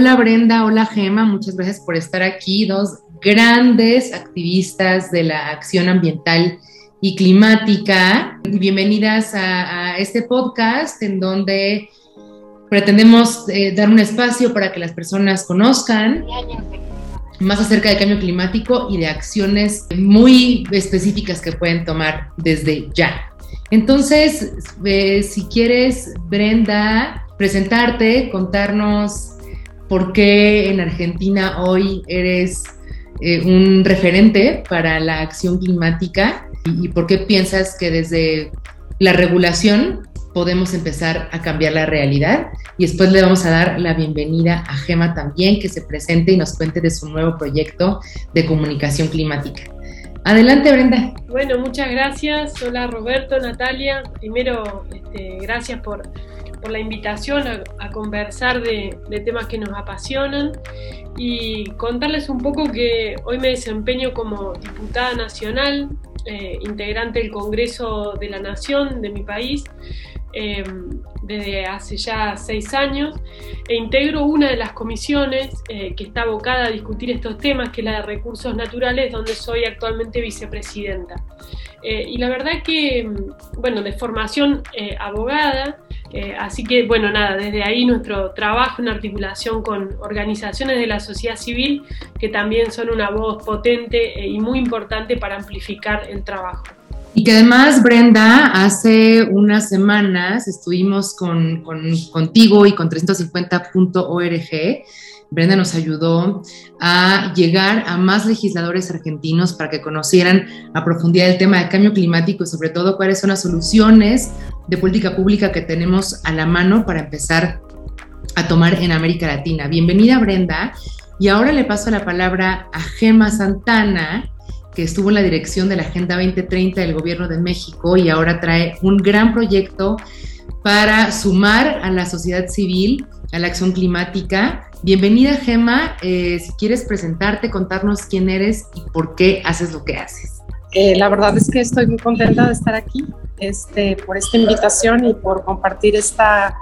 Hola Brenda, hola Gema, muchas gracias por estar aquí, dos grandes activistas de la acción ambiental y climática. Bienvenidas a, este podcast en donde pretendemos eh, dar un espacio para que las personas conozcan más acerca del cambio climático y de acciones muy específicas que pueden tomar desde ya. Entonces, eh, si quieres, Brenda, presentarte, contarnos por qué en Argentina hoy eres eh, un referente para la acción climática y, por qué piensas que desde la regulación podemos empezar a cambiar la realidad. Y después le vamos a dar la bienvenida a Gema también, que se presente y nos cuente de su nuevo proyecto de comunicación climática. Adelante, Brenda. Bueno, muchas gracias. Hola, Roberto, Natalia. Primero, este, gracias por, por, la invitación a, conversar de, temas que nos apasionan y contarles un poco que hoy me desempeño como diputada nacional eh, integrante del Congreso de la Nación de mi país eh, desde hace ya seis años e integro una de las comisiones eh, que está abocada a discutir estos temas, que es la de recursos naturales, donde soy actualmente vicepresidenta. y la verdad que, bueno, de formación abogada, eh, así que, bueno, nada, desde ahí nuestro trabajo en articulación con organizaciones de la sociedad civil que también son una voz potente eh, y muy importante para amplificar el trabajo. Y que además, Brenda, hace unas semanas estuvimos con, contigo y con 350.org Brenda nos ayudó a llegar a más legisladores argentinos para que conocieran a profundidad el tema del cambio climático y sobre todo cuáles son las soluciones de política pública que tenemos a la mano para empezar a tomar en América Latina. Bienvenida Brenda y ahora le paso la palabra a Gema Santana que estuvo en la dirección de la Agenda 2030 del Gobierno de México y ahora trae un gran proyecto para sumar a la sociedad civil a la acción climática Bienvenida Gema, eh, si quieres presentarte, contarnos quién eres y por qué haces lo que haces. Eh, la verdad es que estoy muy contenta de estar aquí este, por esta invitación y por compartir esta,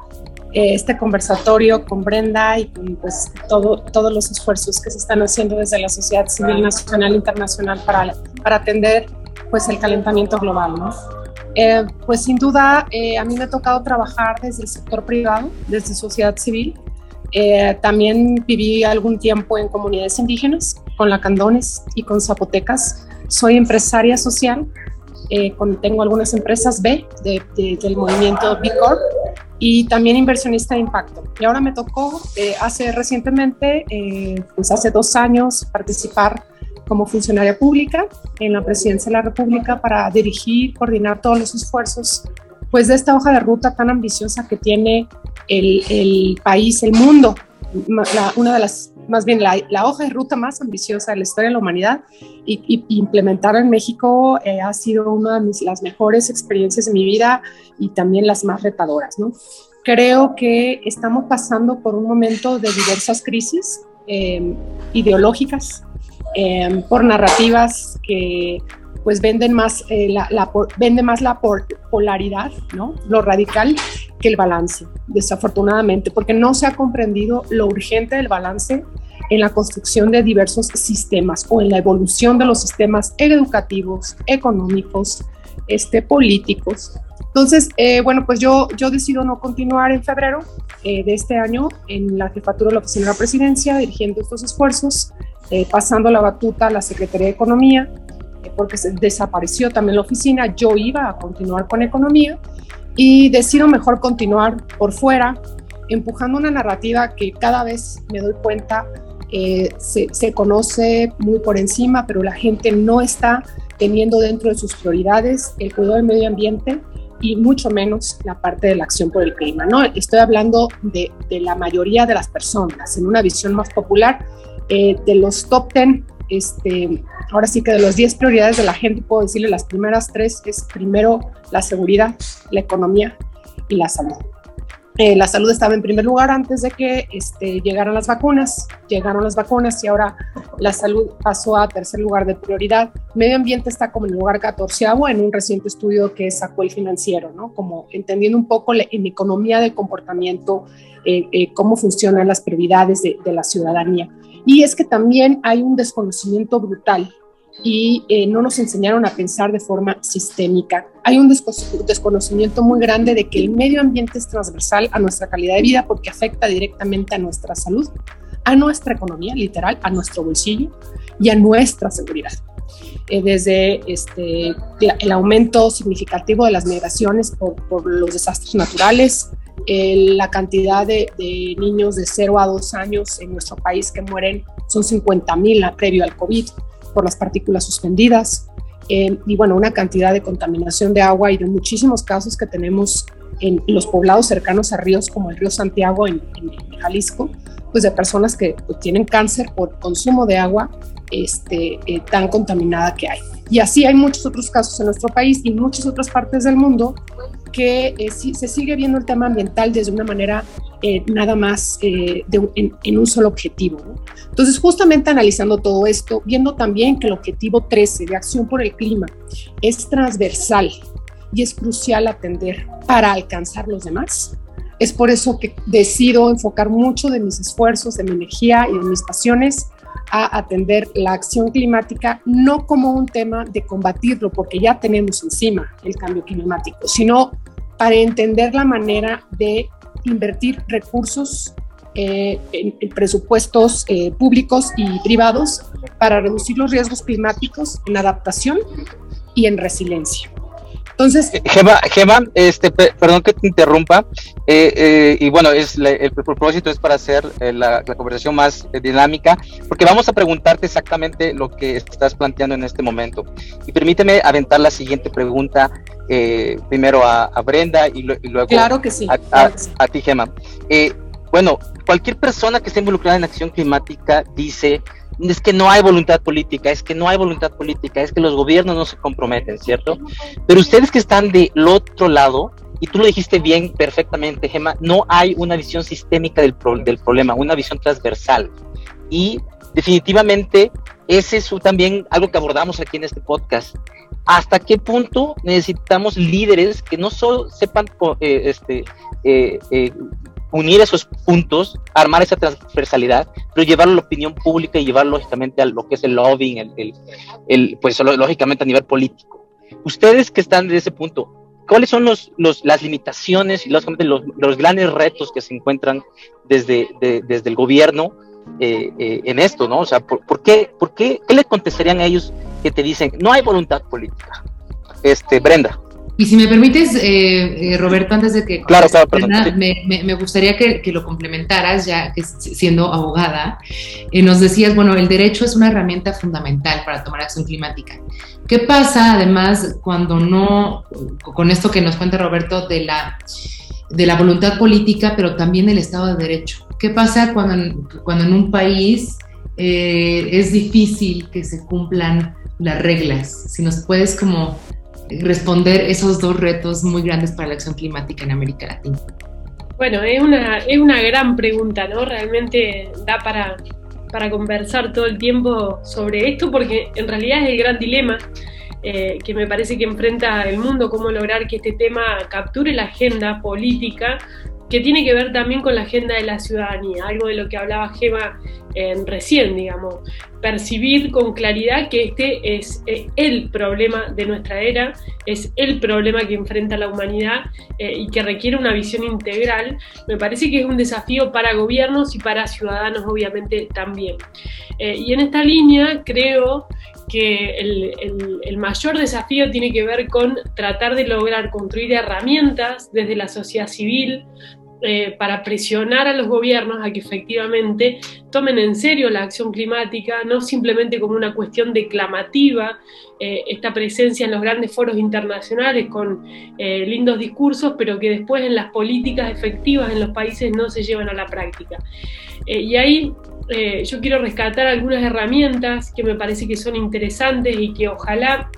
este conversatorio con Brenda y con pues, todo, todos los esfuerzos que se están haciendo desde la sociedad civil nacional e internacional para, para atender pues, el calentamiento global. ¿no? pues sin duda a mí me ha tocado trabajar desde el sector privado, desde sociedad civil, eh, también viví algún tiempo en comunidades indígenas, con lacandones y con zapotecas. Soy empresaria social, eh, tengo algunas empresas B del movimiento B Corp y también inversionista de impacto. Y ahora me tocó eh, hace recientemente, pues hace dos años, participar como funcionaria pública en la presidencia de la República para dirigir, coordinar todos los esfuerzos pues de esta hoja de ruta tan ambiciosa que tiene el, país, el mundo, una de las, más bien la, hoja de ruta más ambiciosa de la historia de la humanidad y, implementar en México eh, ha sido una de las mejores experiencias de mi vida y también las más retadoras, ¿no? Creo que estamos pasando por un momento de diversas crisis eh, ideológicas, eh, por narrativas que pues venden más, eh, la, vende más la polaridad, ¿no? lo radical, que el balance, desafortunadamente, porque no se ha comprendido lo urgente del balance en la construcción de diversos sistemas o en la evolución de los sistemas educativos, económicos, este, políticos. Entonces, eh, bueno, pues yo, yo decido no continuar en febrero eh, de este año en la jefatura de la Oficina de la Presidencia, dirigiendo estos esfuerzos, pasando la batuta a la Secretaría de Economía, porque se desapareció también la oficina, yo iba a continuar con economía y decido mejor continuar por fuera, empujando una narrativa que cada vez me doy cuenta eh, se, se, conoce muy por encima, pero la gente no está teniendo dentro de sus prioridades el cuidado del medio ambiente y mucho menos la parte de la acción por el clima. ¿no? Estoy hablando de, de la mayoría de las personas, en una visión más popular, eh, de los top 10 este, ahora sí que de las 10 prioridades de la gente, puedo decirle las primeras tres es primero la seguridad, la economía y la salud. eh, la salud estaba en primer lugar antes de que este, llegaran las vacunas. Llegaron las vacunas y ahora la salud pasó a tercer lugar de prioridad. Medio ambiente está como en el lugar catorceavo en un reciente estudio que sacó el financiero, ¿no? Como entendiendo un poco en economía del comportamiento, eh, eh, cómo funcionan las prioridades de, de la ciudadanía. Y es que también hay un desconocimiento brutal y eh, no nos enseñaron a pensar de forma sistémica. Hay un desconocimiento muy grande de que el medio ambiente es transversal a nuestra calidad de vida porque afecta directamente a nuestra salud, a nuestra economía, literal, a nuestro bolsillo y a nuestra seguridad. Eh, desde este, el aumento significativo de las migraciones por, los desastres naturales, la cantidad de, de, niños de 0 a 2 años en nuestro país que mueren son 50 mil previo al COVID, por las partículas suspendidas eh, y bueno, una cantidad de contaminación de agua y de muchísimos casos que tenemos en los poblados cercanos a ríos como el río Santiago en, Jalisco, pues de personas que pues, tienen cáncer por consumo de agua este, eh, tan contaminada que hay. Y así hay muchos otros casos en nuestro país y en muchas otras partes del mundo que eh, se sigue viendo el tema ambiental desde una manera eh, nada más eh, en, un solo objetivo. Entonces, justamente analizando todo esto, viendo también que el objetivo 13 de acción por el clima es transversal y es crucial atender para alcanzar los demás, es por eso que decido enfocar mucho de mis esfuerzos, de mi energía y de mis pasiones a atender la acción climática no como un tema de combatirlo, porque ya tenemos encima el cambio climático, sino para entender la manera de invertir recursos eh, en, presupuestos eh, públicos y privados para reducir los riesgos climáticos en adaptación y en resiliencia. Entonces, eh, Gema, este, perdón que te interrumpa, y bueno, es el propósito es para hacer la, la, conversación más dinámica, porque vamos a preguntarte exactamente lo que estás planteando en este momento. Y permíteme aventar la siguiente pregunta eh, primero a, Brenda y, luego claro que sí, a, ti, Gemma. Bueno, cualquier persona que esté involucrada en acción climática dice, es que no hay voluntad política, es que no hay voluntad política, es que los gobiernos no se comprometen, ¿cierto? Pero ustedes que están del otro lado, y tú lo dijiste bien, perfectamente, Gemma, no hay una visión sistémica del, del problema, una visión transversal. Y definitivamente ese es también algo que abordamos aquí en este podcast hasta qué punto necesitamos líderes que no solo sepan eh, este, eh, eh, unir esos puntos, armar esa transversalidad, pero llevarlo a la opinión pública y llevarlo lógicamente a lo que es el lobbying, el, el, pues lógicamente a nivel político. Ustedes que están de ese punto, ¿cuáles son los, los, las limitaciones y lógicamente los, los, grandes retos que se encuentran desde, desde el gobierno en esto, ¿no? O sea, ¿por, qué, por qué, qué le contestarían a ellos que te dicen, no hay voluntad política. Este, Brenda. Y si me permites, eh, eh, Roberto, antes de que... Claro, claro, me, gustaría que, lo complementaras, ya que siendo abogada, eh, nos decías, bueno, el derecho es una herramienta fundamental para tomar acción climática. ¿Qué pasa, además, cuando no, con esto que nos cuenta Roberto, de la, de la voluntad política, pero también del Estado de Derecho? ¿Qué pasa cuando, cuando en un país es difícil que se cumplan las reglas, si nos puedes como responder esos dos retos muy grandes para la acción climática en América Latina. Bueno, es una, es una gran pregunta, ¿no? Realmente da para, para conversar todo el tiempo sobre esto porque en realidad es el gran dilema eh, que me parece que enfrenta el mundo, cómo lograr que este tema capture la agenda política que tiene que ver también con la agenda de la ciudadanía, algo de lo que hablaba Gema recién, digamos, percibir con claridad que este es el problema de nuestra era, es el problema que enfrenta la humanidad eh, y que requiere una visión integral, me parece que es un desafío para gobiernos y para ciudadanos obviamente también. Eh, y en esta línea creo que el, mayor desafío tiene que ver con tratar de lograr construir herramientas desde la sociedad civil, eh, para presionar a los gobiernos a que efectivamente tomen en serio la acción climática, no simplemente como una cuestión declamativa, eh, esta presencia en los grandes foros internacionales con eh, lindos discursos, pero que después en las políticas efectivas en los países no se llevan a la práctica. y ahí yo quiero rescatar algunas herramientas que me parece que son interesantes y que ojalá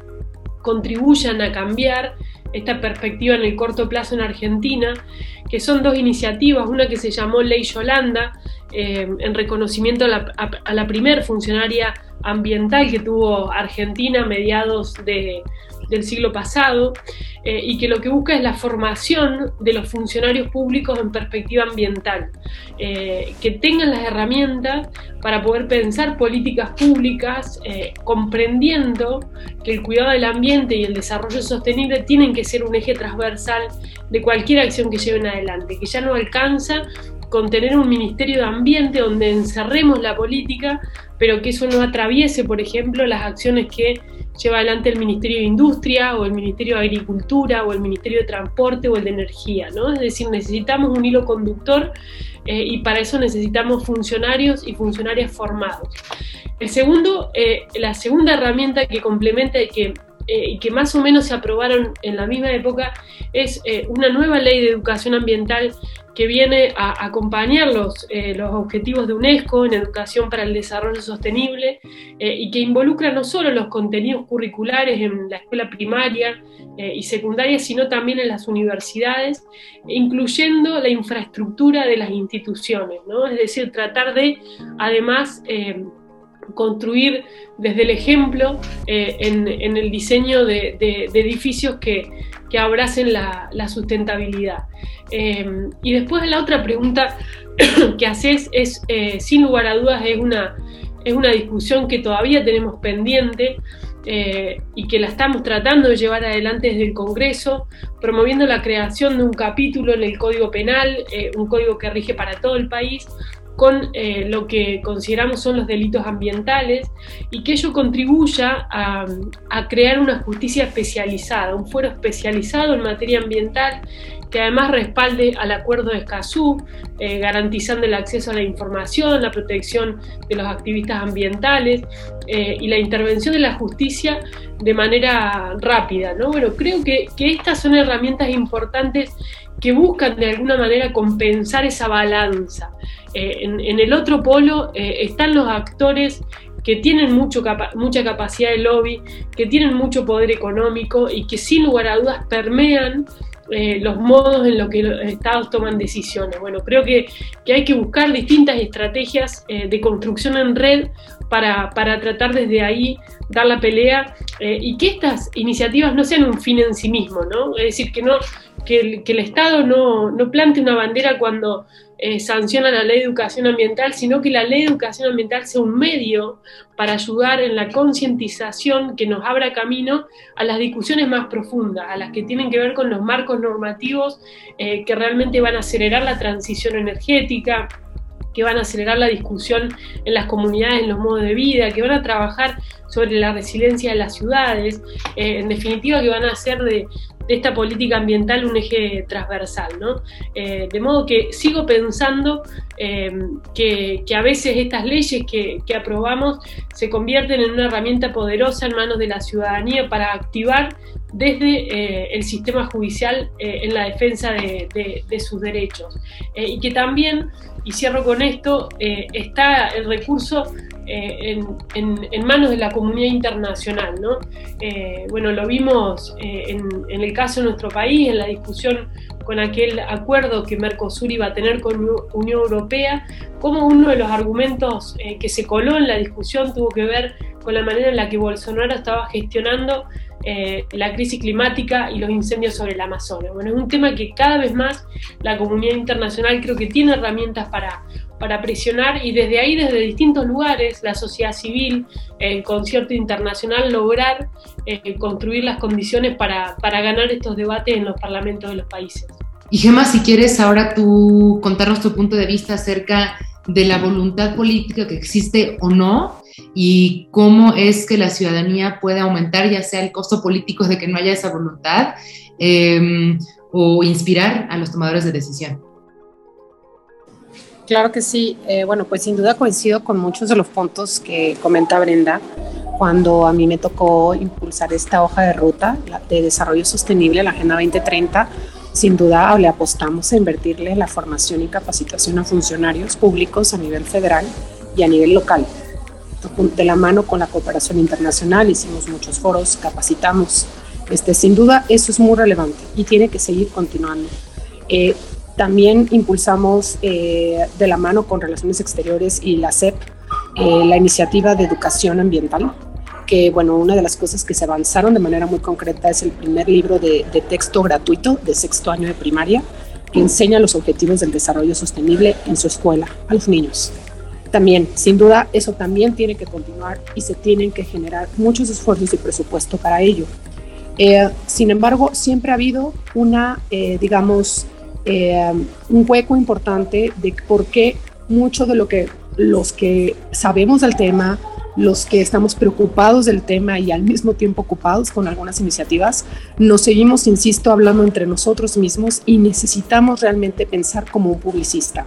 contribuyan a cambiar esta perspectiva en el corto plazo en Argentina, que son dos iniciativas, una que se llamó Ley Yolanda, eh, en reconocimiento a la, a la primer funcionaria ambiental que tuvo Argentina a mediados de, del siglo pasado eh, y que lo que busca es la formación de los funcionarios públicos en perspectiva ambiental, eh, que tengan las herramientas para poder pensar políticas públicas eh, comprendiendo que el cuidado del ambiente y el desarrollo sostenible tienen que ser un eje transversal de cualquier acción que lleven adelante, que ya no alcanza con tener un Ministerio de Ambiente donde encerremos la política, pero que eso no atraviese, por ejemplo, las acciones que lleva adelante el Ministerio de Industria o el Ministerio de Agricultura o el Ministerio de Transporte o el de Energía, ¿no? Es decir, necesitamos un hilo conductor eh, y para eso necesitamos funcionarios y funcionarias formados. El segundo, eh, la segunda herramienta que complementa y que eh, y que más o menos se aprobaron en la misma época, es eh, una nueva ley de educación ambiental que viene a acompañar los, eh, los objetivos de UNESCO en educación para el desarrollo sostenible y que involucra no solo los contenidos curriculares en la escuela primaria y secundaria, sino también en las universidades, incluyendo la infraestructura de las instituciones, ¿no? es decir, tratar de además construir desde el ejemplo eh, en, el diseño de, edificios que, abracen la, sustentabilidad. Eh, y después la otra pregunta que haces es, eh, sin lugar a dudas, es una, es una discusión que todavía tenemos pendiente. y que la estamos tratando de llevar adelante desde el Congreso, promoviendo la creación de un capítulo en el Código Penal, un código que rige para todo el país, con eh, lo que consideramos son los delitos ambientales y que ello contribuya a, crear una justicia especializada, un fuero especializado en materia ambiental que además respalde al acuerdo de Escazú, eh, garantizando el acceso a la información, la protección de los activistas ambientales eh, y la intervención de la justicia de manera rápida. ¿no? Bueno, creo que, que estas son herramientas importantes que buscan de alguna manera compensar esa balanza. Eh, en, el otro polo eh, están los actores que tienen mucho mucha capacidad de lobby, que tienen mucho poder económico y que sin lugar a dudas permean eh, los modos en los que los estados toman decisiones. Bueno, creo que, que hay que buscar distintas estrategias de construcción en red para, para, tratar desde ahí dar la pelea y que estas iniciativas no sean un fin en sí mismo, ¿no? Es decir, que no, que el, Estado no, no, plante una bandera cuando eh, sanciona la ley de educación ambiental, sino que la ley de educación ambiental sea un medio para ayudar en la concientización que nos abra camino a las discusiones más profundas, a las que tienen que ver con los marcos normativos eh, que realmente van a acelerar la transición energética, que van a acelerar la discusión en las comunidades, en los modos de vida, que van a trabajar sobre la resiliencia de las ciudades, eh, en definitiva que van a hacer de, esta política ambiental un eje transversal. ¿no? Eh, de modo que sigo pensando eh, que, a veces estas leyes que, aprobamos se convierten en una herramienta poderosa en manos de la ciudadanía para activar desde eh, el sistema judicial en la defensa de, de sus derechos. y que también, y cierro con esto, está el recurso eh, en, manos de la comunidad internacional. ¿no? Eh, bueno, lo vimos eh, en, el caso de nuestro país, en la discusión con aquel acuerdo que Mercosur iba a tener con Unión Europea, como uno de los argumentos que se coló en la discusión tuvo que ver con la manera en la que Bolsonaro estaba gestionando la crisis climática y los incendios sobre el Amazonas. Bueno, es un tema que cada vez más la comunidad internacional creo que tiene herramientas para para presionar y desde ahí, desde distintos lugares, la sociedad civil, el concierto internacional, lograr eh, construir las condiciones para, para ganar estos debates en los parlamentos de los países. Y Gemma, si quieres ahora tú contarnos tu punto de vista acerca de la voluntad política que existe o no y cómo es que la ciudadanía puede aumentar ya sea el costo político de que no haya esa voluntad eh, o inspirar a los tomadores de decisión. Claro que sí. Eh, bueno, pues sin duda coincido con muchos de los puntos que comenta Brenda cuando a mí me tocó impulsar esta hoja de ruta de desarrollo sostenible, la Agenda 2030. Sin duda le apostamos a invertirle la formación y capacitación a funcionarios públicos a nivel federal y a nivel local. De la mano con la cooperación internacional hicimos muchos foros, capacitamos Este, sin duda, eso es muy relevante y tiene que seguir continuando. Eh, también impulsamos eh, de la mano con Relaciones Exteriores y la CEP eh, la iniciativa de educación ambiental, que bueno, una de las cosas que se avanzaron de manera muy concreta es el primer libro de, de texto gratuito de sexto año de primaria, que enseña los objetivos del desarrollo sostenible en su escuela a los niños. También, sin duda, eso también tiene que continuar y se tienen que generar muchos esfuerzos y presupuesto para ello. Eh, sin embargo, siempre ha habido una, eh, digamos, eh, un hueco importante de por qué mucho de lo que los que sabemos del tema, los que estamos preocupados del tema y al mismo tiempo ocupados con algunas iniciativas, nos seguimos, insisto, hablando entre nosotros mismos y necesitamos realmente pensar como un publicista.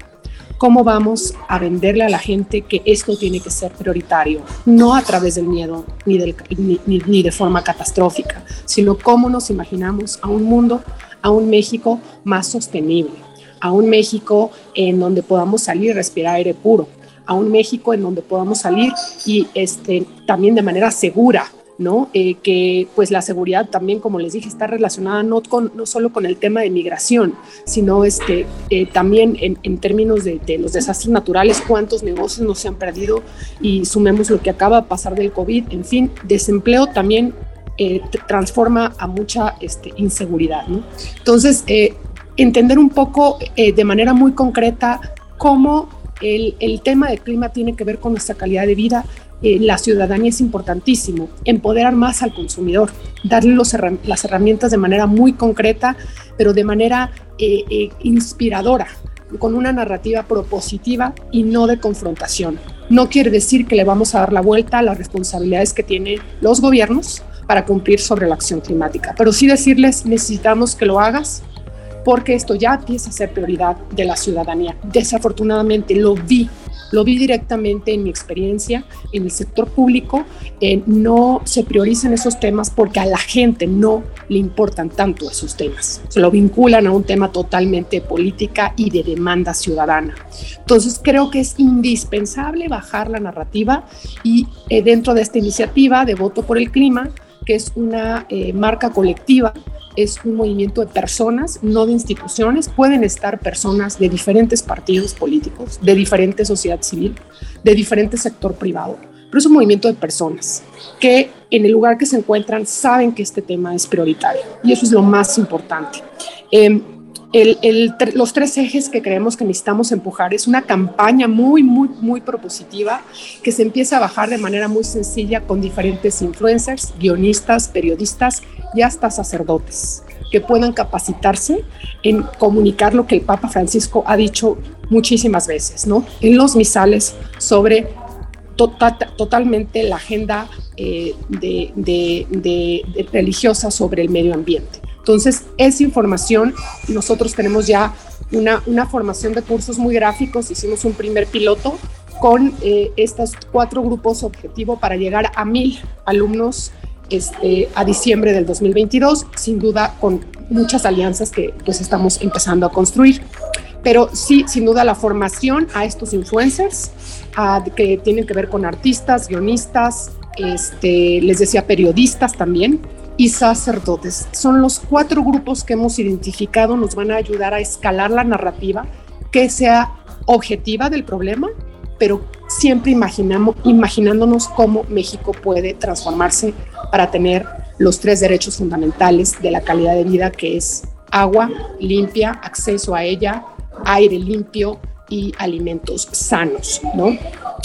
¿Cómo vamos a venderle a la gente que esto tiene que ser prioritario? No a través del miedo ni, del, ni, ni de forma catastrófica, sino cómo nos imaginamos a un mundo, a un México más sostenible, a un México en donde podamos salir y respirar aire puro, a un México en donde podamos salir y este, también de manera segura, ¿no? Eh, que pues la seguridad también, como les dije, está relacionada no, con, no solo con el tema de migración, sino este, eh, también en, en términos de, de, los desastres naturales, cuántos negocios no se han perdido y sumemos lo que acaba de pasar del COVID, en fin, desempleo también eh, transforma a mucha este, inseguridad, ¿no? Entonces, entender un poco de manera muy concreta cómo el, el, tema del clima tiene que ver con nuestra calidad de vida. Eh, la ciudadanía es importantísimo, empoderar más al consumidor, darle las herramientas de manera muy concreta, pero de manera eh, eh, inspiradora, con una narrativa propositiva y no de confrontación. No quiere decir que le vamos a dar la vuelta a las responsabilidades que tienen los gobiernos para cumplir sobre la acción climática, pero sí decirles necesitamos que lo hagas porque esto ya empieza a ser prioridad de la ciudadanía. Desafortunadamente lo vi, lo vi directamente en mi experiencia en el sector público, eh, no se priorizan esos temas porque a la gente no le importan tanto esos temas. Se lo vinculan a un tema totalmente política y de demanda ciudadana. Entonces creo que es indispensable bajar la narrativa y eh, dentro de esta iniciativa de voto por el clima, que es una eh, marca colectiva es un movimiento de personas, no de instituciones. Pueden estar personas de diferentes partidos políticos, de diferente sociedad civil, de diferente sector privado, pero es un movimiento de personas que en el lugar que se encuentran saben que este tema es prioritario y eso es lo más importante. Eh, el, los tres ejes que creemos que necesitamos empujar es una campaña muy, muy, muy propositiva que se empieza a bajar de manera muy sencilla con diferentes influencers, guionistas, periodistas y hasta sacerdotes que puedan capacitarse en comunicar lo que el Papa Francisco ha dicho muchísimas veces, ¿no? En los misales sobre total, totalmente la agenda eh, religiosa sobre el medio ambiente. Entonces, esa información, nosotros tenemos ya una, una formación de cursos muy gráficos, hicimos un primer piloto con eh, estos cuatro grupos objetivo para llegar a mil alumnos este, a diciembre del 2022, sin duda con muchas alianzas que pues estamos empezando a construir. Pero sí, sin duda la formación a estos influencers a, que tienen que ver con artistas, guionistas, este, les decía periodistas también, y sacerdotes. Son los cuatro grupos que hemos identificado, nos van a ayudar a escalar la narrativa que sea objetiva del problema, pero siempre imaginamos, imaginándonos cómo México puede transformarse para tener los tres derechos fundamentales de la calidad de vida, que es agua limpia, acceso a ella, aire limpio y alimentos sanos. ¿no?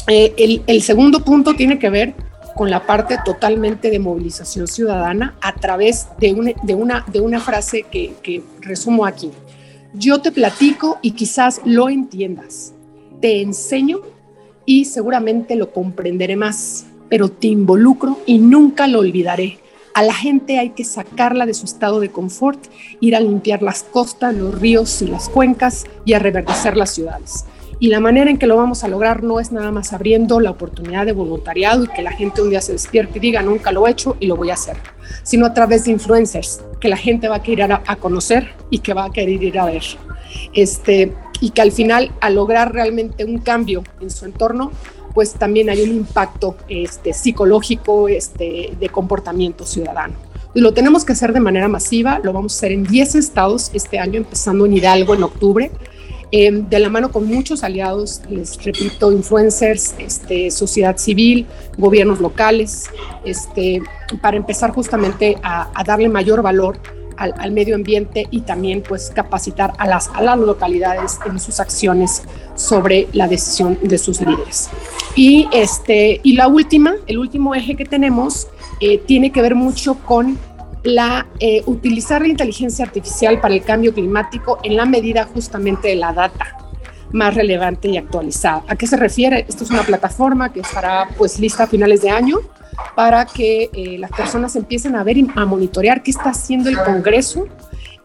Eh, el, el segundo punto tiene que ver con la parte totalmente de movilización ciudadana a través de, un, de, una, frase que resumo aquí. Yo te platico y quizás lo entiendas. Te enseño y seguramente lo comprenderé más, pero te involucro y nunca lo olvidaré. A la gente hay que sacarla de su estado de confort, ir a limpiar las costas, los ríos y las cuencas y a reverdecer las ciudades. Y la manera en que lo vamos a lograr no es nada más abriendo la oportunidad de voluntariado y que la gente un día se despierte y diga, nunca lo he hecho y lo voy a hacer, sino a través de influencers que la gente va a querer a, conocer y que va a querer ir a ver. Este, y que al final, al lograr realmente un cambio en su entorno, pues también hay un impacto este, psicológico este, de comportamiento ciudadano. Lo tenemos que hacer de manera masiva, lo vamos a hacer en 10 estados este año, empezando en Hidalgo en octubre, eh, de la mano con muchos aliados, les repito, influencers, este, sociedad civil, gobiernos locales, este, para empezar justamente a, darle mayor valor al, al, medio ambiente y también pues capacitar a las, a las localidades en sus acciones sobre la decisión de sus líderes. Y, este, y la última, el último eje que tenemos eh, tiene que ver mucho con la, eh, utilizar la inteligencia artificial para el cambio climático en la medida justamente de la data más relevante y actualizada. ¿A qué se refiere? Esto es una plataforma que estará pues lista a finales de año para que eh, las personas empiecen a ver y a monitorear qué está haciendo el Congreso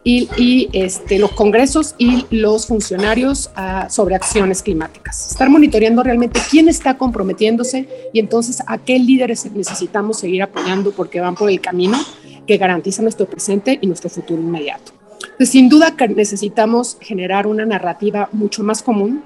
y, y este, los congresos y los funcionarios uh, sobre acciones climáticas. Estar monitoreando realmente quién está comprometiéndose y entonces a qué líderes necesitamos seguir apoyando porque van por el camino que garantiza nuestro presente y nuestro futuro inmediato. Sin duda necesitamos generar una narrativa mucho más común.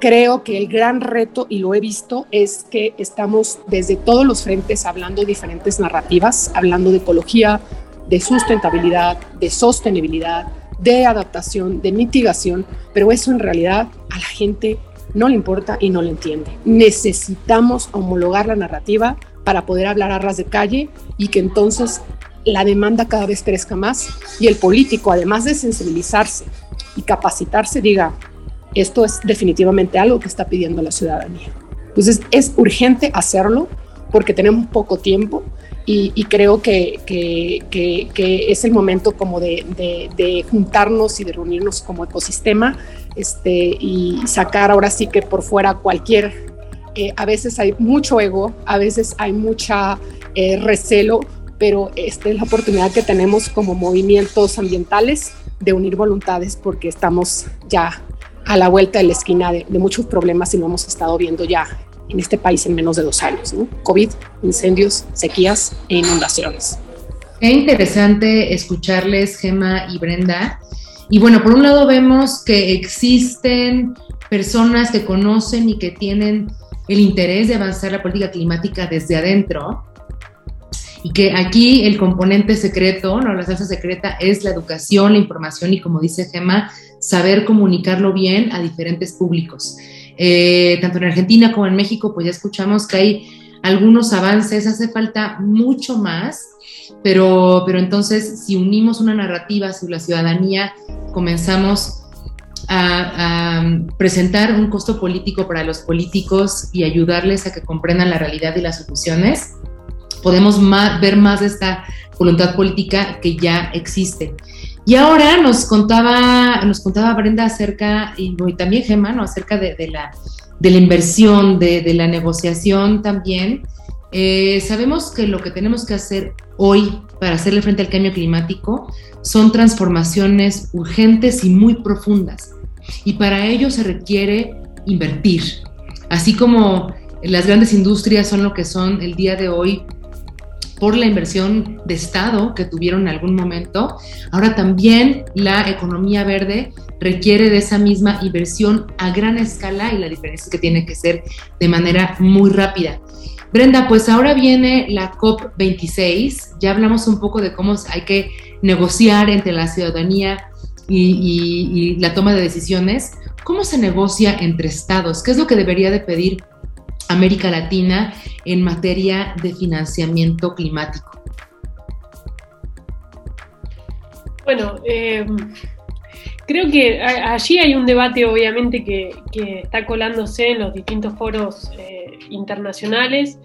Creo que el gran reto, y lo he visto, es que estamos desde todos los frentes hablando diferentes narrativas, hablando de ecología, de sustentabilidad, de sostenibilidad, de adaptación, de mitigación, pero eso en realidad a la gente no le importa y no le entiende. Necesitamos homologar la narrativa para poder hablar a ras de calle y que entonces la demanda cada vez crezca más y el político, además de sensibilizarse y capacitarse, diga, esto es definitivamente algo que está pidiendo la ciudadanía. Entonces es urgente hacerlo porque tenemos poco tiempo y, creo que, que, es el momento como de, juntarnos y de reunirnos como ecosistema este, y sacar ahora sí que por fuera cualquier, eh, a veces hay mucho ego, a veces hay mucha eh, recelo, pero esta es la oportunidad que tenemos como movimientos ambientales de unir voluntades porque estamos ya a la vuelta de la esquina de, de muchos problemas y lo hemos estado viendo ya en este país en menos de dos años. ¿no? COVID, incendios, sequías e inundaciones. Qué interesante escucharles, Gema y Brenda. Y bueno, por un lado vemos que existen personas que conocen y que tienen el interés de avanzar la política climática desde adentro, y que aquí el componente secreto, no la salsa secreta, es la educación, la información y como dice Gema, saber comunicarlo bien a diferentes públicos. Eh, tanto en Argentina como en México, pues ya escuchamos que hay algunos avances, hace falta mucho más, pero, pero entonces si unimos una narrativa, si la ciudadanía comenzamos a, a, presentar un costo político para los políticos y ayudarles a que comprendan la realidad y las soluciones, podemos más, ver más de esta voluntad política que ya existe. Y ahora nos contaba, nos contaba Brenda acerca, y, también Gemma, ¿no? acerca de, de, la, de la inversión, de, de la negociación también. Eh, sabemos que lo que tenemos que hacer hoy para hacerle frente al cambio climático son transformaciones urgentes y muy profundas. Y para ello se requiere invertir. Así como las grandes industrias son lo que son el día de hoy por la inversión de Estado que tuvieron en algún momento, ahora también la economía verde requiere de esa misma inversión a gran escala y la diferencia es que tiene que ser de manera muy rápida. Brenda, pues ahora viene la COP26, ya hablamos un poco de cómo hay que negociar entre la ciudadanía y, la toma de decisiones. ¿Cómo se negocia entre estados? ¿Qué es lo que debería de pedir América Latina en materia de financiamiento climático? Bueno, eh, creo que allí hay un debate obviamente que, que, está colándose en los distintos foros eh, internacionales.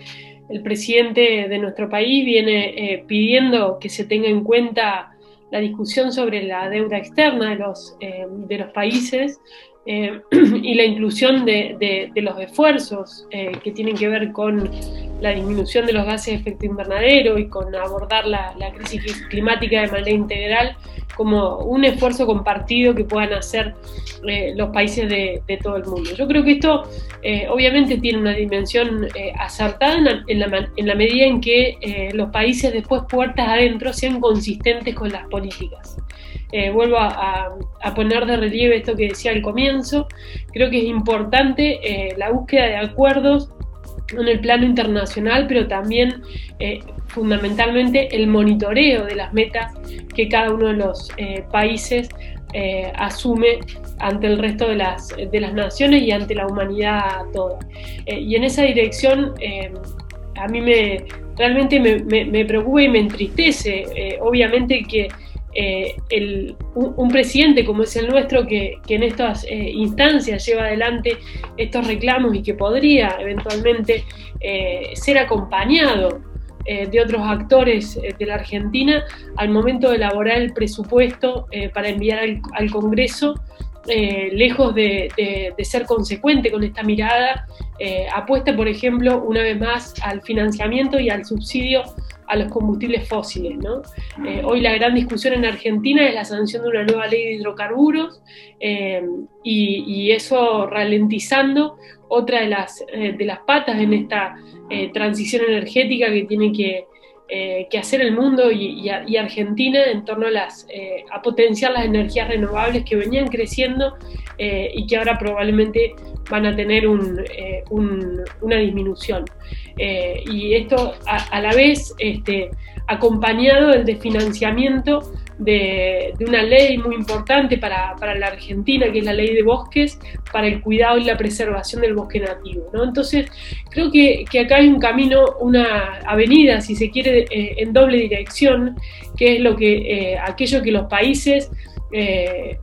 El presidente de nuestro país viene eh, pidiendo que se tenga en cuenta la discusión sobre la deuda externa de los, eh, de los países eh, y la inclusión de, los esfuerzos eh, que tienen que ver con la disminución de los gases de efecto invernadero y con abordar la, la crisis climática de manera integral como un esfuerzo compartido que puedan hacer eh, los países de, de, todo el mundo. Yo creo que esto eh, obviamente tiene una dimensión eh, acertada en la, en, la, en la, medida en que eh, los países después puertas adentro sean consistentes con las políticas. Vuelvo a, a, poner de relieve esto que decía al comienzo, creo que es importante la búsqueda de acuerdos en el plano internacional, pero también eh, fundamentalmente el monitoreo de las metas que cada uno de los eh, países eh, asume ante el resto de las, de las naciones y ante la humanidad toda. y en esa dirección a mí me, realmente me, preocupa y me entristece, obviamente que un, presidente como es el nuestro que, en estas instancias lleva adelante estos reclamos y que podría eventualmente ser acompañado eh, de otros actores eh, de la Argentina al momento de elaborar el presupuesto eh, para enviar al, Congreso, lejos de, ser consecuente con esta mirada, apuesta, por ejemplo, una vez más al financiamiento y al subsidio a los combustibles fósiles. hoy la gran discusión en Argentina es la sanción de una nueva ley de hidrocarburos y, eso ralentizando otra de las, de las patas en esta eh, transición energética que tiene que, eh, hacer el mundo y, Argentina en torno a, las, eh, a potenciar las energías renovables que venían creciendo y que ahora probablemente van a tener una disminución. y esto a, la vez este, acompañado del desfinanciamiento de, una ley muy importante para, la Argentina, que es la ley de bosques, para el cuidado y la preservación del bosque nativo. ¿no? Entonces, creo que, acá hay un camino, una avenida, si se quiere, eh, en doble dirección, que es lo que, eh, aquello que los países eh,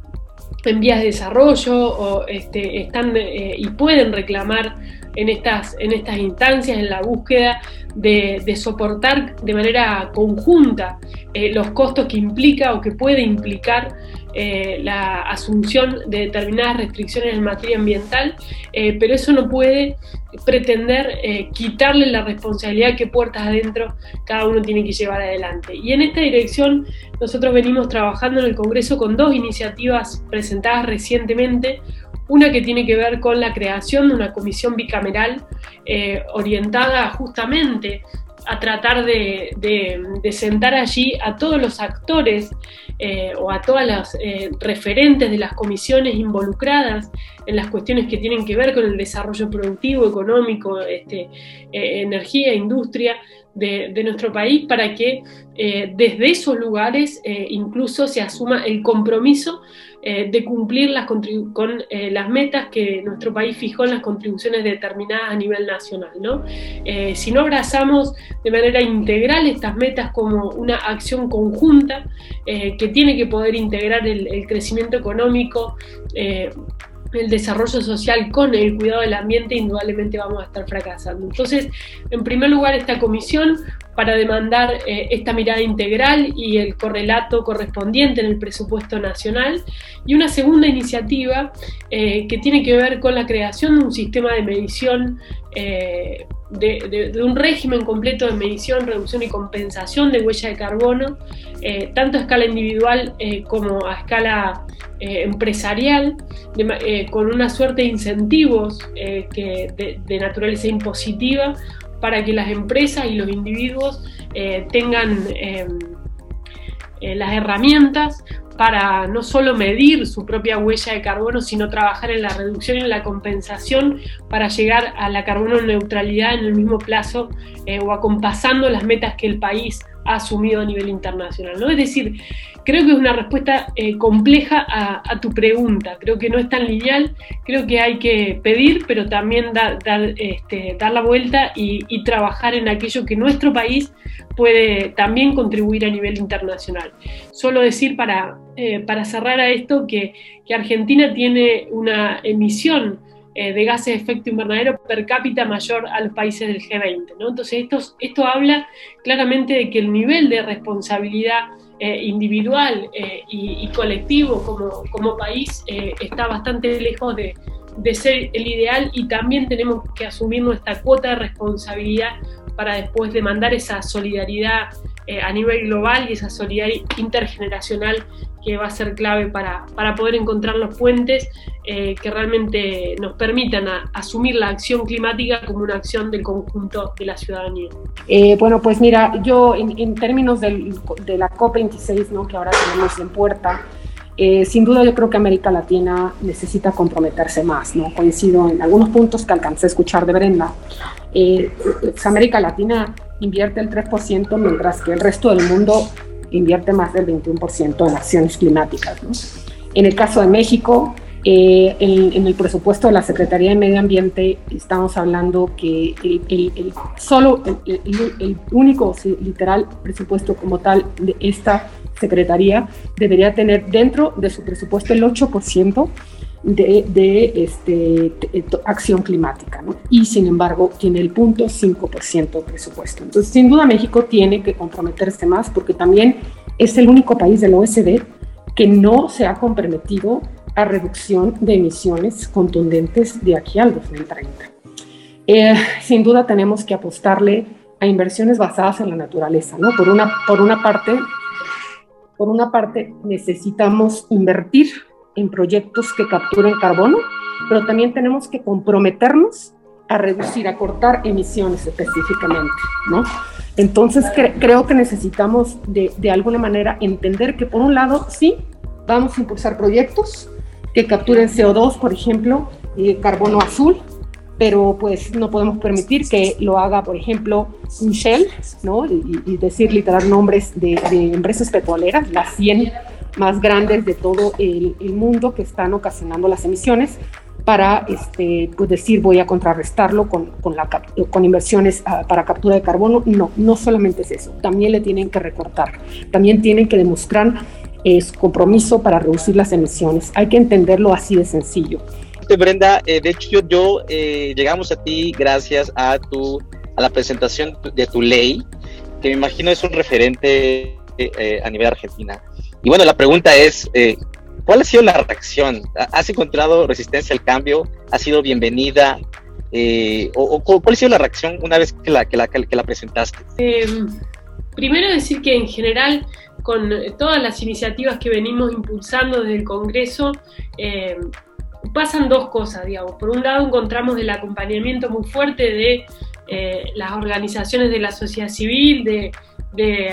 en vías de desarrollo o, este, están y pueden reclamar en estas, en estas instancias, en la búsqueda de, soportar de manera conjunta eh, los costos que implica o que puede implicar eh, la asunción de determinadas restricciones en materia ambiental, eh, pero eso no puede pretender quitarle la responsabilidad que puertas adentro cada uno tiene que llevar adelante. Y en esta dirección nosotros venimos trabajando en el Congreso con dos iniciativas presentadas recientemente. Una que tiene que ver con la creación de una comisión bicameral eh, orientada justamente a tratar de, sentar allí a todos los actores eh, o a todas las eh, referentes de las comisiones involucradas en las cuestiones que tienen que ver con el desarrollo productivo, económico, este, energía, industria de, nuestro país, para que desde esos lugares incluso se asuma el compromiso eh, de cumplir las con eh, las metas que nuestro país fijó en las contribuciones determinadas a nivel nacional. ¿no? Eh, si no abrazamos de manera integral estas metas como una acción conjunta que tiene que poder integrar el crecimiento económico, el desarrollo social con el cuidado del ambiente, indudablemente vamos a estar fracasando. Entonces, en primer lugar, esta comisión para demandar eh, esta mirada integral y el correlato correspondiente en el presupuesto nacional. Y una segunda iniciativa eh, que tiene que ver con la creación de un sistema de medición, eh, de, un régimen completo de medición, reducción y compensación de huella de carbono, tanto a escala individual como a escala empresarial, con una suerte de incentivos que de naturaleza impositiva para que las empresas y los individuos eh, tengan eh, eh, las herramientas para no solo medir su propia huella de carbono, sino trabajar en la reducción y en la compensación para llegar a la carbono neutralidad en el mismo plazo o acompasando las metas que el país asumido a nivel internacional. ¿no? Es decir, Creo que es una respuesta eh, compleja a, tu pregunta, creo que no es tan lineal, creo que hay que pedir, pero también este, dar la vuelta y, trabajar en aquello que nuestro país puede también contribuir a nivel internacional. Solo decir para, eh, para cerrar a esto que, Argentina tiene una emisión eh, de gases de efecto invernadero per cápita mayor a los países del G20. ¿no? Entonces esto, esto habla claramente de que el nivel de responsabilidad eh, individual eh, y, colectivo como, como país está bastante lejos de, de, ser el ideal y también tenemos que asumir nuestra cuota de responsabilidad para después demandar esa solidaridad a nivel global y esa solidaridad intergeneracional que va a ser clave para, para poder encontrar los puentes eh, que realmente nos permitan asumir la acción climática como una acción del conjunto de la ciudadanía. Eh, bueno, pues mira, yo en, términos de la COP26, ¿no, que ahora tenemos en puerta, Eh, sin duda yo creo que América Latina necesita comprometerse más, ¿no? Coincido en algunos puntos que alcancé a escuchar de Brenda. Eh, pues, América Latina invierte el 3%, mientras que el resto del mundo invierte más del 21% en acciones climáticas. En el caso de México, eh, en, el presupuesto de la Secretaría de Medio Ambiente estamos hablando que el, solo el, único literal presupuesto como tal de esta Secretaría debería tener dentro de su presupuesto el 8% de, de este, acción climática, ¿no? y sin embargo tiene el 0.5% de presupuesto. Entonces, sin duda México tiene que comprometerse más porque también es el único país del OSD que no se ha comprometido a reducción de emisiones contundentes de aquí al 2030. Eh, sin duda tenemos que apostarle a inversiones basadas en la naturaleza, ¿no? Por una, por una parte, por una parte necesitamos invertir en proyectos que capturen carbono, pero también tenemos que comprometernos a reducir, a cortar emisiones específicamente, ¿no? Entonces creo que necesitamos de, de alguna manera entender que por un lado sí, vamos a impulsar proyectos que capturen CO2, por ejemplo, y carbono azul, pero pues no podemos permitir que lo haga, por ejemplo, un Shell, ¿no? Y, decir literal nombres de, empresas petroleras, las 100 más grandes de todo el, mundo que están ocasionando las emisiones, para este, pues decir voy a contrarrestarlo con, con, la, con inversiones ah, para captura de carbono. No, no solamente es eso, también le tienen que recortar, también tienen que demostrar es compromiso para reducir las emisiones. Hay que entenderlo así de sencillo. Brenda, eh, de hecho yo, eh, llegamos a ti gracias a tu a la presentación de tu ley, que me imagino es un referente eh, a nivel Argentina. Y bueno, la pregunta es, ¿cuál ha sido la reacción? ¿Has encontrado resistencia al cambio? ¿Ha sido bienvenida? O, ¿Cuál ha sido la reacción una vez que la, que la, presentaste? Em, primero decir que en general con todas las iniciativas que venimos impulsando desde el Congreso, eh, pasan dos cosas, digamos. Por un lado, encontramos el acompañamiento muy fuerte de eh, las organizaciones de la sociedad civil, de,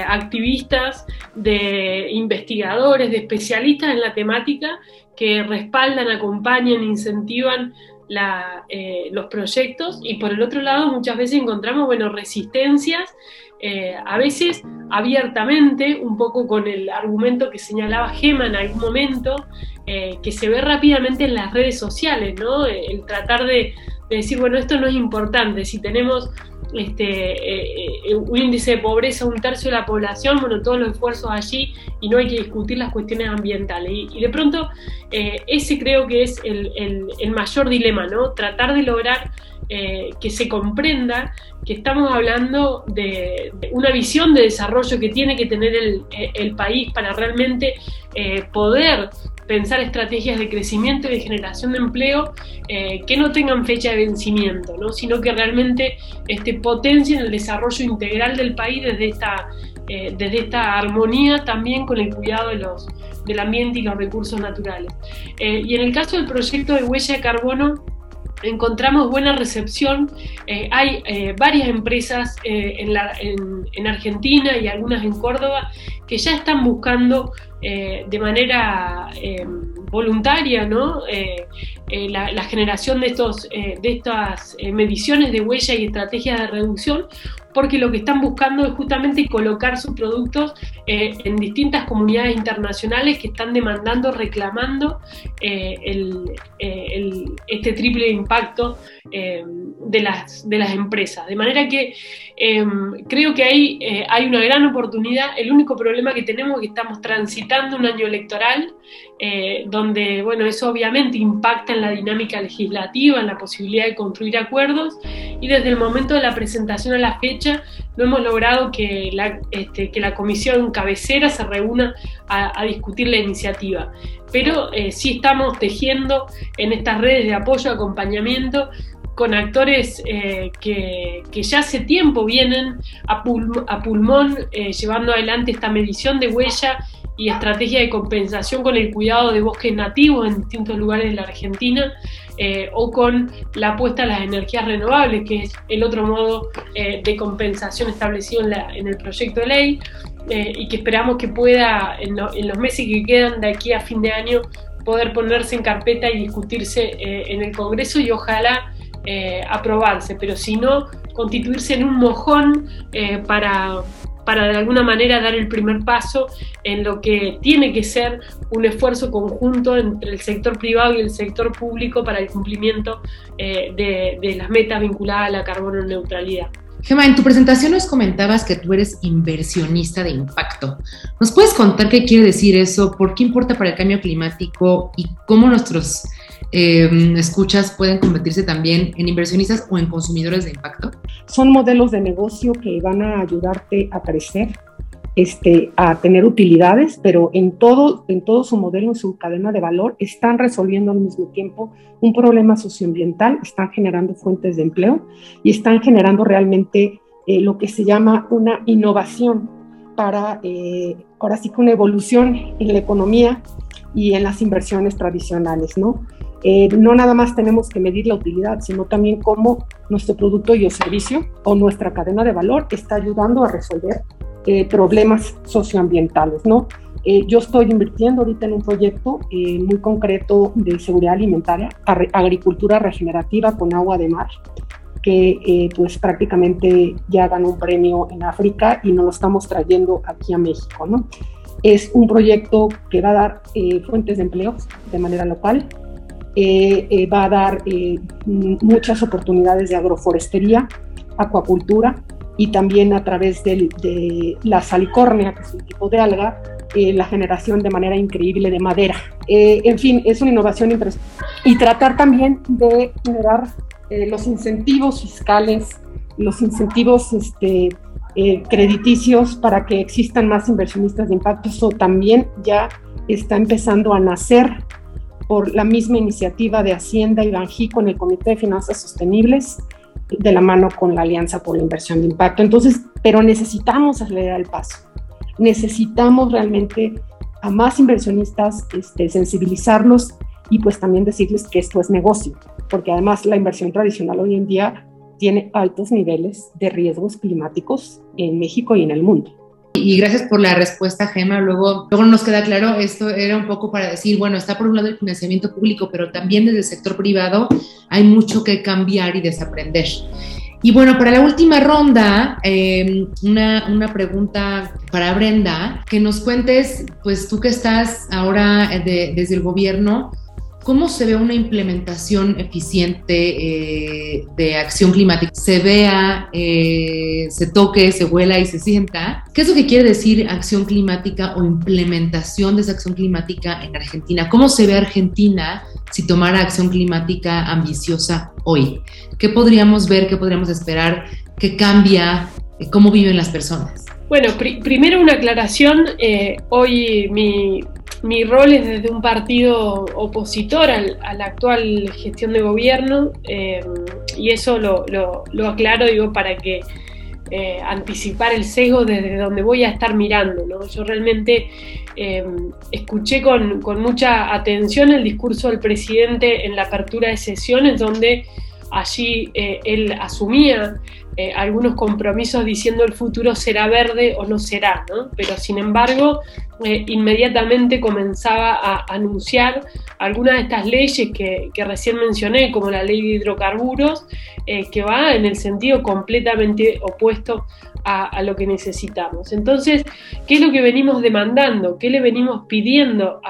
activistas, de investigadores, de especialistas en la temática que respaldan, acompañan, incentivan eh, los proyectos y por el otro lado muchas veces encontramos bueno, resistencias eh, a veces abiertamente, un poco con el argumento que señalaba Gema en algún momento, eh, que se ve rápidamente en las redes sociales, ¿no? El tratar de, decir, bueno, esto no es importante, si tenemos este, eh, un índice de pobreza, un tercio de la población, bueno, todos los esfuerzos allí y no hay que discutir las cuestiones ambientales. Y, de pronto, ese creo que es el, el, mayor dilema, ¿no? Tratar de lograr que se comprenda que estamos hablando de, una visión de desarrollo que tiene que tener el, país para realmente eh, poder pensar estrategias de crecimiento y de generación de empleo eh, que no tengan fecha de vencimiento, ¿no? sino que realmente este, potencien el desarrollo integral del país desde esta, eh, desde esta armonía también con el cuidado de los, del ambiente y los recursos naturales. y en el caso del proyecto de huella de carbono, encontramos buena recepción. Eh, hay eh, varias empresas eh, en, Argentina y algunas en Córdoba que ya están buscando de manera voluntaria ¿no? la, generación de, estos, de estas mediciones de huella y estrategias de reducción porque lo que están buscando es justamente colocar sus productos eh, en distintas comunidades internacionales que están demandando, reclamando eh, eh, este triple impacto de, las, de las empresas. De manera que creo que ahí hay una gran oportunidad. El único problema que tenemos es que estamos transitando un año electoral donde, bueno, eso obviamente impacta en la dinámica legislativa, en la posibilidad de construir acuerdos y desde el momento de la presentación a la fecha no hemos logrado que la, este, que la comisión cabecera se reúna a, discutir la iniciativa. Pero eh, sí estamos tejiendo en estas redes de apoyo, acompañamiento, con actores eh, que, ya hace tiempo vienen a, pulmón eh, llevando adelante esta medición de huella y estrategia de compensación con el cuidado de bosques nativos en distintos lugares de la Argentina eh, o con la apuesta a las energías renovables, que es el otro modo de compensación establecido en, el proyecto de ley. y que esperamos que pueda en, los meses que quedan de aquí a fin de año poder ponerse en carpeta y discutirse en el Congreso y ojalá aprobarse, pero si no, constituirse en un mojón para, para de alguna manera dar el primer paso en lo que tiene que ser un esfuerzo conjunto entre el sector privado y el sector público para el cumplimiento eh, de, las metas vinculadas a la carbono neutralidad. Gemma, en tu presentación nos comentabas que tú eres inversionista de impacto. ¿Nos puedes contar qué quiere decir eso? ¿Por qué importa para el cambio climático? ¿Y cómo nuestros eh, escuchas pueden convertirse también en inversionistas o en consumidores de impacto? Son modelos de negocio que van a ayudarte a crecer, este, a tener utilidades, pero en todo, en todo su modelo, en su cadena de valor, están resolviendo al mismo tiempo un problema socioambiental, están generando fuentes de empleo y están generando realmente eh, lo que se llama una innovación para, eh, ahora sí que una evolución en la economía y en las inversiones tradicionales, ¿no? Eh, no nada más tenemos que medir la utilidad, sino también cómo nuestro producto y o servicio o nuestra cadena de valor está ayudando a resolver eh, problemas socioambientales, ¿no? Eh, yo estoy invirtiendo ahorita en un proyecto muy concreto de seguridad alimentaria, agricultura regenerativa con agua de mar, que pues prácticamente ya ganó un premio en África y nos lo estamos trayendo aquí a México, ¿no? Es un proyecto que va a dar fuentes de empleo de manera local, eh, eh, va a dar eh, muchas oportunidades de agroforestería, acuacultura y también a través de la salicornia, que es un tipo de alga, la generación de manera increíble de madera. en fin, es una innovación impresionante. Y tratar también de generar los incentivos fiscales, los incentivos este, crediticios para que existan más inversionistas de impacto. Eso también ya está empezando a nacer por la misma iniciativa de Hacienda y Banjí con el Comité de Finanzas Sostenibles, de la mano con la Alianza por la Inversión de Impacto. Entonces, pero necesitamos acelerar el paso. Necesitamos realmente a más inversionistas este, sensibilizarlos y pues también decirles que esto es negocio, porque además la inversión tradicional hoy en día tiene altos niveles de riesgos climáticos en México y en el mundo. Y gracias por la respuesta, Gema. Luego, luego nos queda claro, esto era un poco para decir, bueno, está por un lado el financiamiento público, pero también desde el sector privado hay mucho que cambiar y desaprender. Y bueno, para la última ronda, em, una, una, pregunta para Brenda, que nos cuentes, pues tú que estás ahora desde el gobierno, ¿Cómo se ve una implementación eficiente eh, de acción climática? Se vea, eh, se toque, se vuela y se sienta. ¿Qué es lo que quiere decir acción climática o implementación de esa acción climática en Argentina? ¿Cómo se ve Argentina si tomara acción climática ambiciosa hoy? ¿Qué podríamos ver, qué podríamos esperar? ¿Qué cambia? ¿Cómo viven las personas? Bueno, primero una aclaración. Eh, hoy mi, mi rol es desde un partido opositor al, a la actual gestión de gobierno eh, y eso lo, lo, aclaro digo para que eh, anticipar el sesgo desde donde voy a estar mirando. ¿no? Yo realmente eh, escuché con, con, mucha atención el discurso del presidente en la apertura de sesiones donde allí él asumía eh, algunos compromisos diciendo el futuro será verde o no será, ¿no? pero sin embargo eh, inmediatamente comenzaba a anunciar algunas de estas leyes que, recién mencioné, como la ley de hidrocarburos, eh, que va en el sentido completamente opuesto a, lo que necesitamos. Entonces, ¿qué es lo que venimos demandando? ¿Qué le venimos pidiendo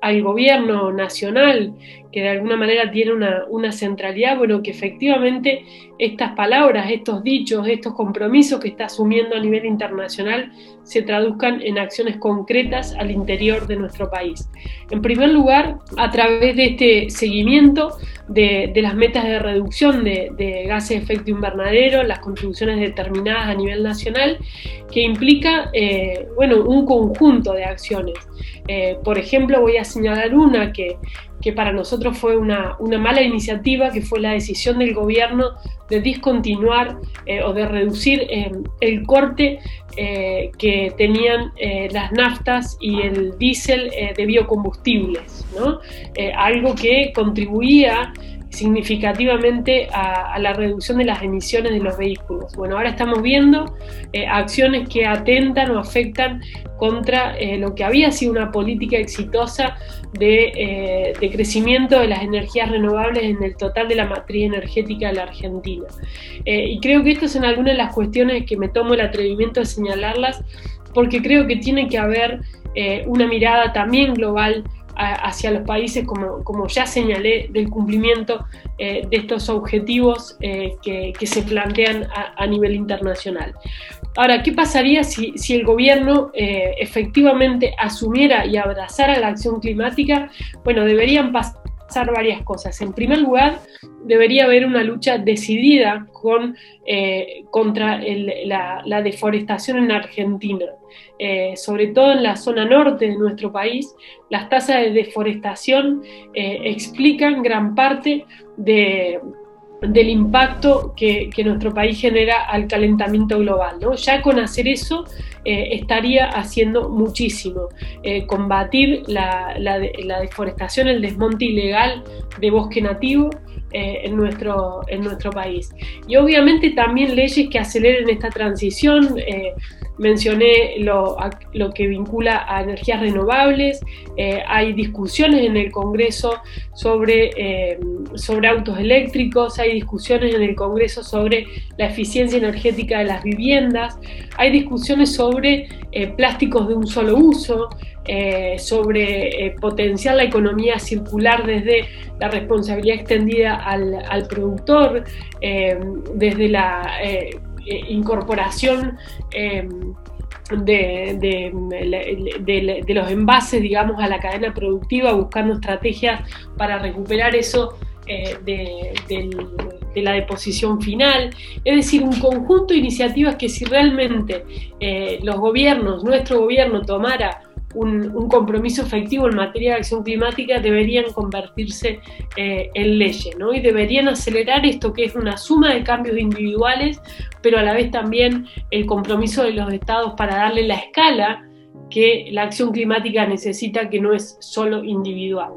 al gobierno nacional, que de alguna manera tiene una, centralidad, bueno, que efectivamente estas palabras, estos dichos, estos compromisos que está asumiendo a nivel internacional se traduzcan en acciones concretas al interior de nuestro país. En primer lugar, a través de este seguimiento de, las metas de reducción de, gases de efecto invernadero, las contribuciones determinadas a nivel nacional, que implica, eh, bueno, un conjunto de acciones. Eh, por ejemplo, voy a señalar una que que para nosotros fue una, mala iniciativa, que fue la decisión del gobierno de discontinuar eh, o de reducir eh, el corte eh, que tenían las naftas y el diésel de biocombustibles, algo que contribuía significativamente a, la reducción de las emisiones de los vehículos. Bueno, ahora estamos viendo eh, acciones que atentan o afectan contra eh, lo que había sido una política exitosa de, de, crecimiento de las energías renovables en el total de la matriz energética de la Argentina. y creo que estas son algunas de las cuestiones que me tomo el atrevimiento de señalarlas porque creo que tiene que haber una mirada también global hacia los países, como, como, ya señalé, del cumplimiento eh, de estos objetivos eh, que, que, se plantean a, nivel internacional. Ahora, ¿qué pasaría si, si el gobierno eh, efectivamente asumiera y abrazara la acción climática? Bueno, deberían pasar varias cosas. En primer lugar, debería haber una lucha decidida con, eh, contra la, deforestación en Argentina. Eh, sobre todo en la zona norte de nuestro país, las tasas de deforestación eh, explican gran parte de, del impacto que, nuestro país genera al calentamiento global. Ya con hacer eso eh, estaría haciendo muchísimo. Eh, combatir la, deforestación, el desmonte ilegal de bosque nativo eh, en, nuestro, en nuestro país. Y obviamente también leyes que aceleren esta transición mencioné lo, lo, que vincula a energías renovables, eh, hay discusiones en el Congreso sobre, eh, sobre autos eléctricos, hay discusiones en el Congreso sobre la eficiencia energética de las viviendas, hay discusiones sobre eh, plásticos de un solo uso, sobre potenciar la economía circular desde la responsabilidad extendida al, productor, desde la eh, incorporación de, los envases, digamos, a la cadena productiva, buscando estrategias para recuperar eso eh, de, la deposición final. Es decir, un conjunto de iniciativas que si realmente eh, los gobiernos, nuestro gobierno tomara un, compromiso efectivo en materia de acción climática deberían convertirse eh, en leyes, ¿no? Y deberían acelerar esto que es una suma de cambios individuales, pero a la vez también el compromiso de los estados para darle la escala que la acción climática necesita, que no es solo individual.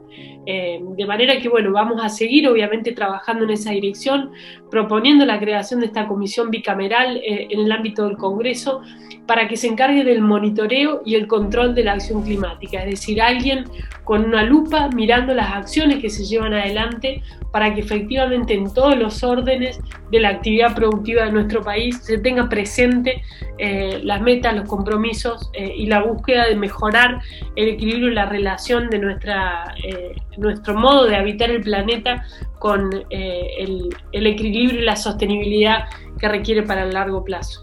Eh, de manera que, bueno, vamos a seguir obviamente trabajando en esa dirección, proponiendo la creación de esta comisión bicameral eh, en el ámbito del Congreso para que se encargue del monitoreo y el control de la acción climática, es decir, alguien con una lupa mirando las acciones que se llevan adelante para que efectivamente en todos los órdenes de la actividad productiva de nuestro país se tenga presente eh, las metas, los compromisos y la búsqueda de mejorar el equilibrio y la relación de nuestra, eh, nuestro modo de habitar el planeta con el, el equilibrio y la sostenibilidad que requiere para el largo plazo.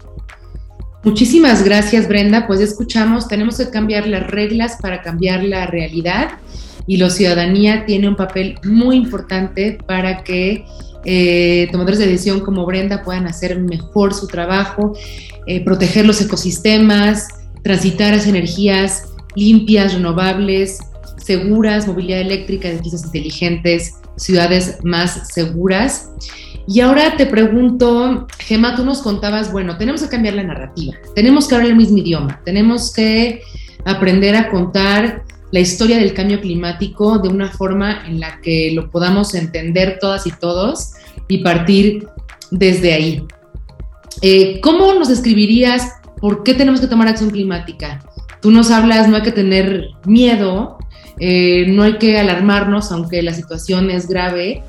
Muchísimas gracias, Brenda. Pues escuchamos, tenemos que cambiar las reglas para cambiar la realidad y la ciudadanía tiene un papel muy importante para que eh, tomadores de decisión como Brenda puedan hacer mejor su trabajo, eh, proteger los ecosistemas, transitar hacia energías limpias, renovables, seguras, movilidad eléctrica, edificios inteligentes, ciudades más seguras. Y ahora te pregunto, Gemma, tú nos contabas, bueno, tenemos que cambiar la narrativa, tenemos que hablar el mismo idioma, tenemos que aprender a contar la historia del cambio climático de una forma en la que lo podamos entender todas y todos y partir desde ahí. Eh, ¿Cómo nos describirías por qué tenemos que tomar acción climática? Tú nos hablas, no hay que tener miedo, eh, no hay que alarmarnos, aunque la situación es grave.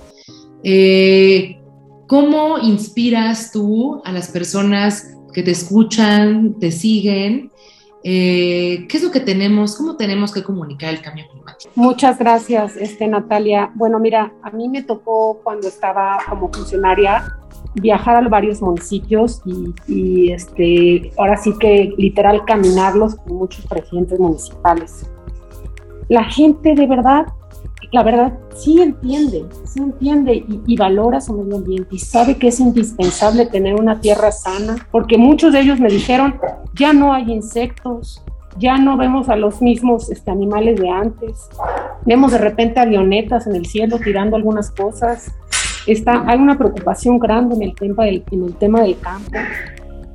Eh, ¿Cómo inspiras tú a las personas que te escuchan, te siguen? Eh, ¿Qué es lo que tenemos? ¿Cómo tenemos que comunicar el cambio climático? Muchas gracias, este, Natalia. Bueno, mira, a mí me tocó cuando estaba como funcionaria viajar a varios municipios y, este, ahora sí que literal caminarlos con muchos presidentes municipales. La gente de verdad la verdad sí entiende, sí entiende y, valora su medio ambiente y sabe que es indispensable tener una tierra sana, porque muchos de ellos me dijeron, ya no hay insectos, ya no vemos a los mismos este, animales de antes, vemos de repente avionetas en el cielo tirando algunas cosas, Está, hay una preocupación grande en el tema del, en el tema del campo.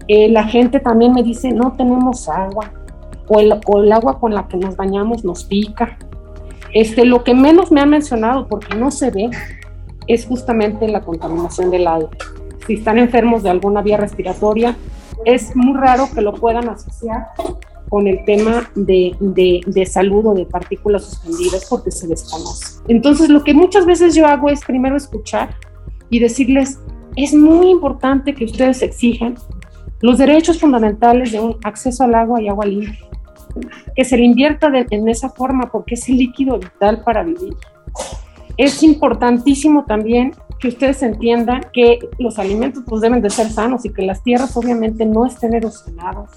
Eh, la gente también me dice, no tenemos agua, o el, agua con la que nos bañamos nos pica, este, lo que menos me han mencionado, porque no se ve, es justamente la contaminación del aire. Si están enfermos de alguna vía respiratoria, es muy raro que lo puedan asociar con el tema de, de, de, salud o de partículas suspendidas porque se desconoce. Entonces, lo que muchas veces yo hago es primero escuchar y decirles, es muy importante que ustedes exijan los derechos fundamentales de un acceso al agua y agua limpia, que se le invierta de, en esa forma porque es el líquido vital para vivir. Es importantísimo también que ustedes entiendan que los alimentos pues, deben de ser sanos y que las tierras obviamente no estén erosionadas,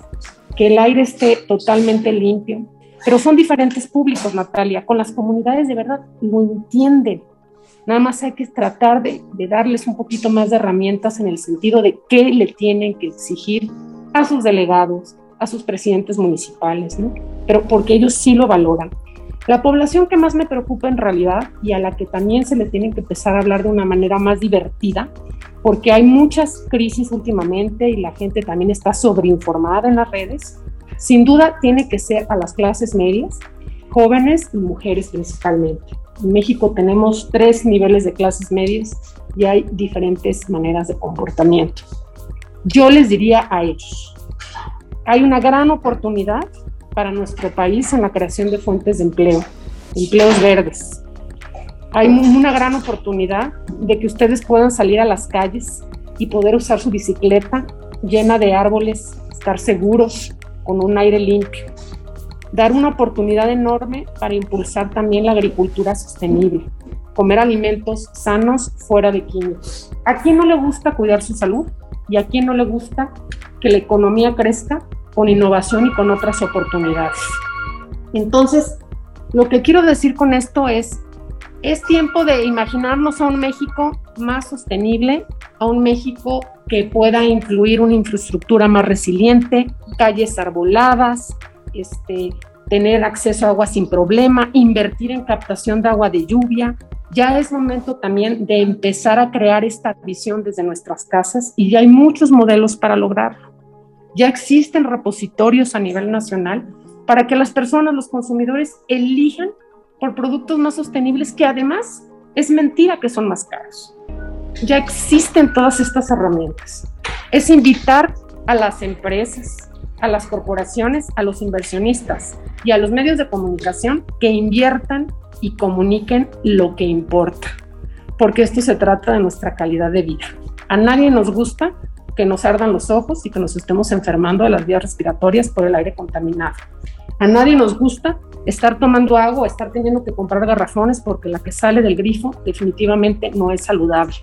que el aire esté totalmente limpio. Pero son diferentes públicos, Natalia. Con las comunidades de verdad lo entienden. Nada más hay que tratar de, darles un poquito más de herramientas en el sentido de qué le tienen que exigir a sus delegados, a sus presidentes municipales, ¿no? Pero porque ellos sí lo valoran. La población que más me preocupa en realidad y a la que también se le tiene que empezar a hablar de una manera más divertida, porque hay muchas crisis últimamente y la gente también está sobreinformada en las redes, sin duda tiene que ser a las clases medias, jóvenes y mujeres principalmente. En México tenemos tres niveles de clases medias y hay diferentes maneras de comportamiento. Yo les diría a ellos, hay una gran oportunidad para nuestro país en la creación de fuentes de empleo, empleos verdes. Hay una gran oportunidad de que ustedes puedan salir a las calles y poder usar su bicicleta llena de árboles, estar seguros, con un aire limpio. Dar una oportunidad enorme para impulsar también la agricultura sostenible, comer alimentos sanos fuera de químicos. ¿A quién no le gusta cuidar su salud? ¿Y a quién no le gusta que la economía crezca con innovación y con otras oportunidades. Entonces, lo que quiero decir con esto es, es tiempo de imaginarnos a un México más sostenible, a un México que pueda incluir una infraestructura más resiliente, calles arboladas, este, tener acceso a agua sin problema, invertir en captación de agua de lluvia. Ya es momento también de empezar a crear esta visión desde nuestras casas y ya hay muchos modelos para lograrlo. Ya existen repositorios a nivel nacional para que las personas, los consumidores, elijan por productos más sostenibles que además es mentira que son más caros. Ya existen todas estas herramientas. Es invitar a las empresas, a las corporaciones, a los inversionistas y a los medios de comunicación que inviertan y comuniquen lo que importa, porque esto se trata de nuestra calidad de vida. A nadie nos gusta que nos ardan los ojos y que nos estemos enfermando de las vías respiratorias por el aire contaminado. A nadie nos gusta estar tomando agua, estar teniendo que comprar garrafones porque la que sale del grifo definitivamente no es saludable.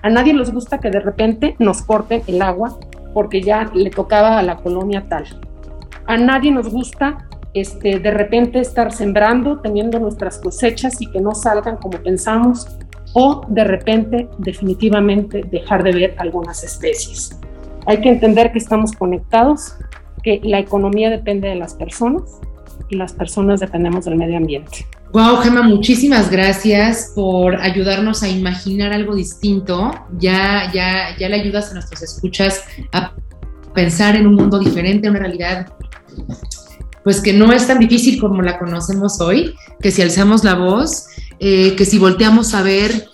A nadie nos gusta que de repente nos corten el agua porque ya le tocaba a la colonia tal. A nadie nos gusta este, de repente estar sembrando, teniendo nuestras cosechas y que no salgan como pensamos o de repente definitivamente dejar de ver algunas especies. Hay que entender que estamos conectados, que la economía depende de las personas y las personas dependemos del medio ambiente. Wow, Gemma, muchísimas gracias por ayudarnos a imaginar algo distinto. Ya, ya, ya le ayudas a nuestros escuchas a pensar en un mundo diferente, una realidad pues que no es tan difícil como la conocemos hoy, que si alzamos la voz, eh, que si volteamos a ver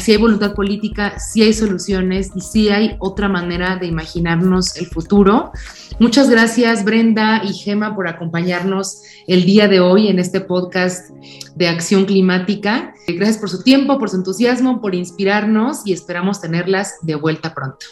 si hay voluntad política, si hay soluciones y si hay otra manera de imaginarnos el futuro. Muchas gracias Brenda y Gema por acompañarnos el día de hoy en este podcast de acción climática. Gracias por su tiempo, por su entusiasmo, por inspirarnos y esperamos tenerlas de vuelta pronto.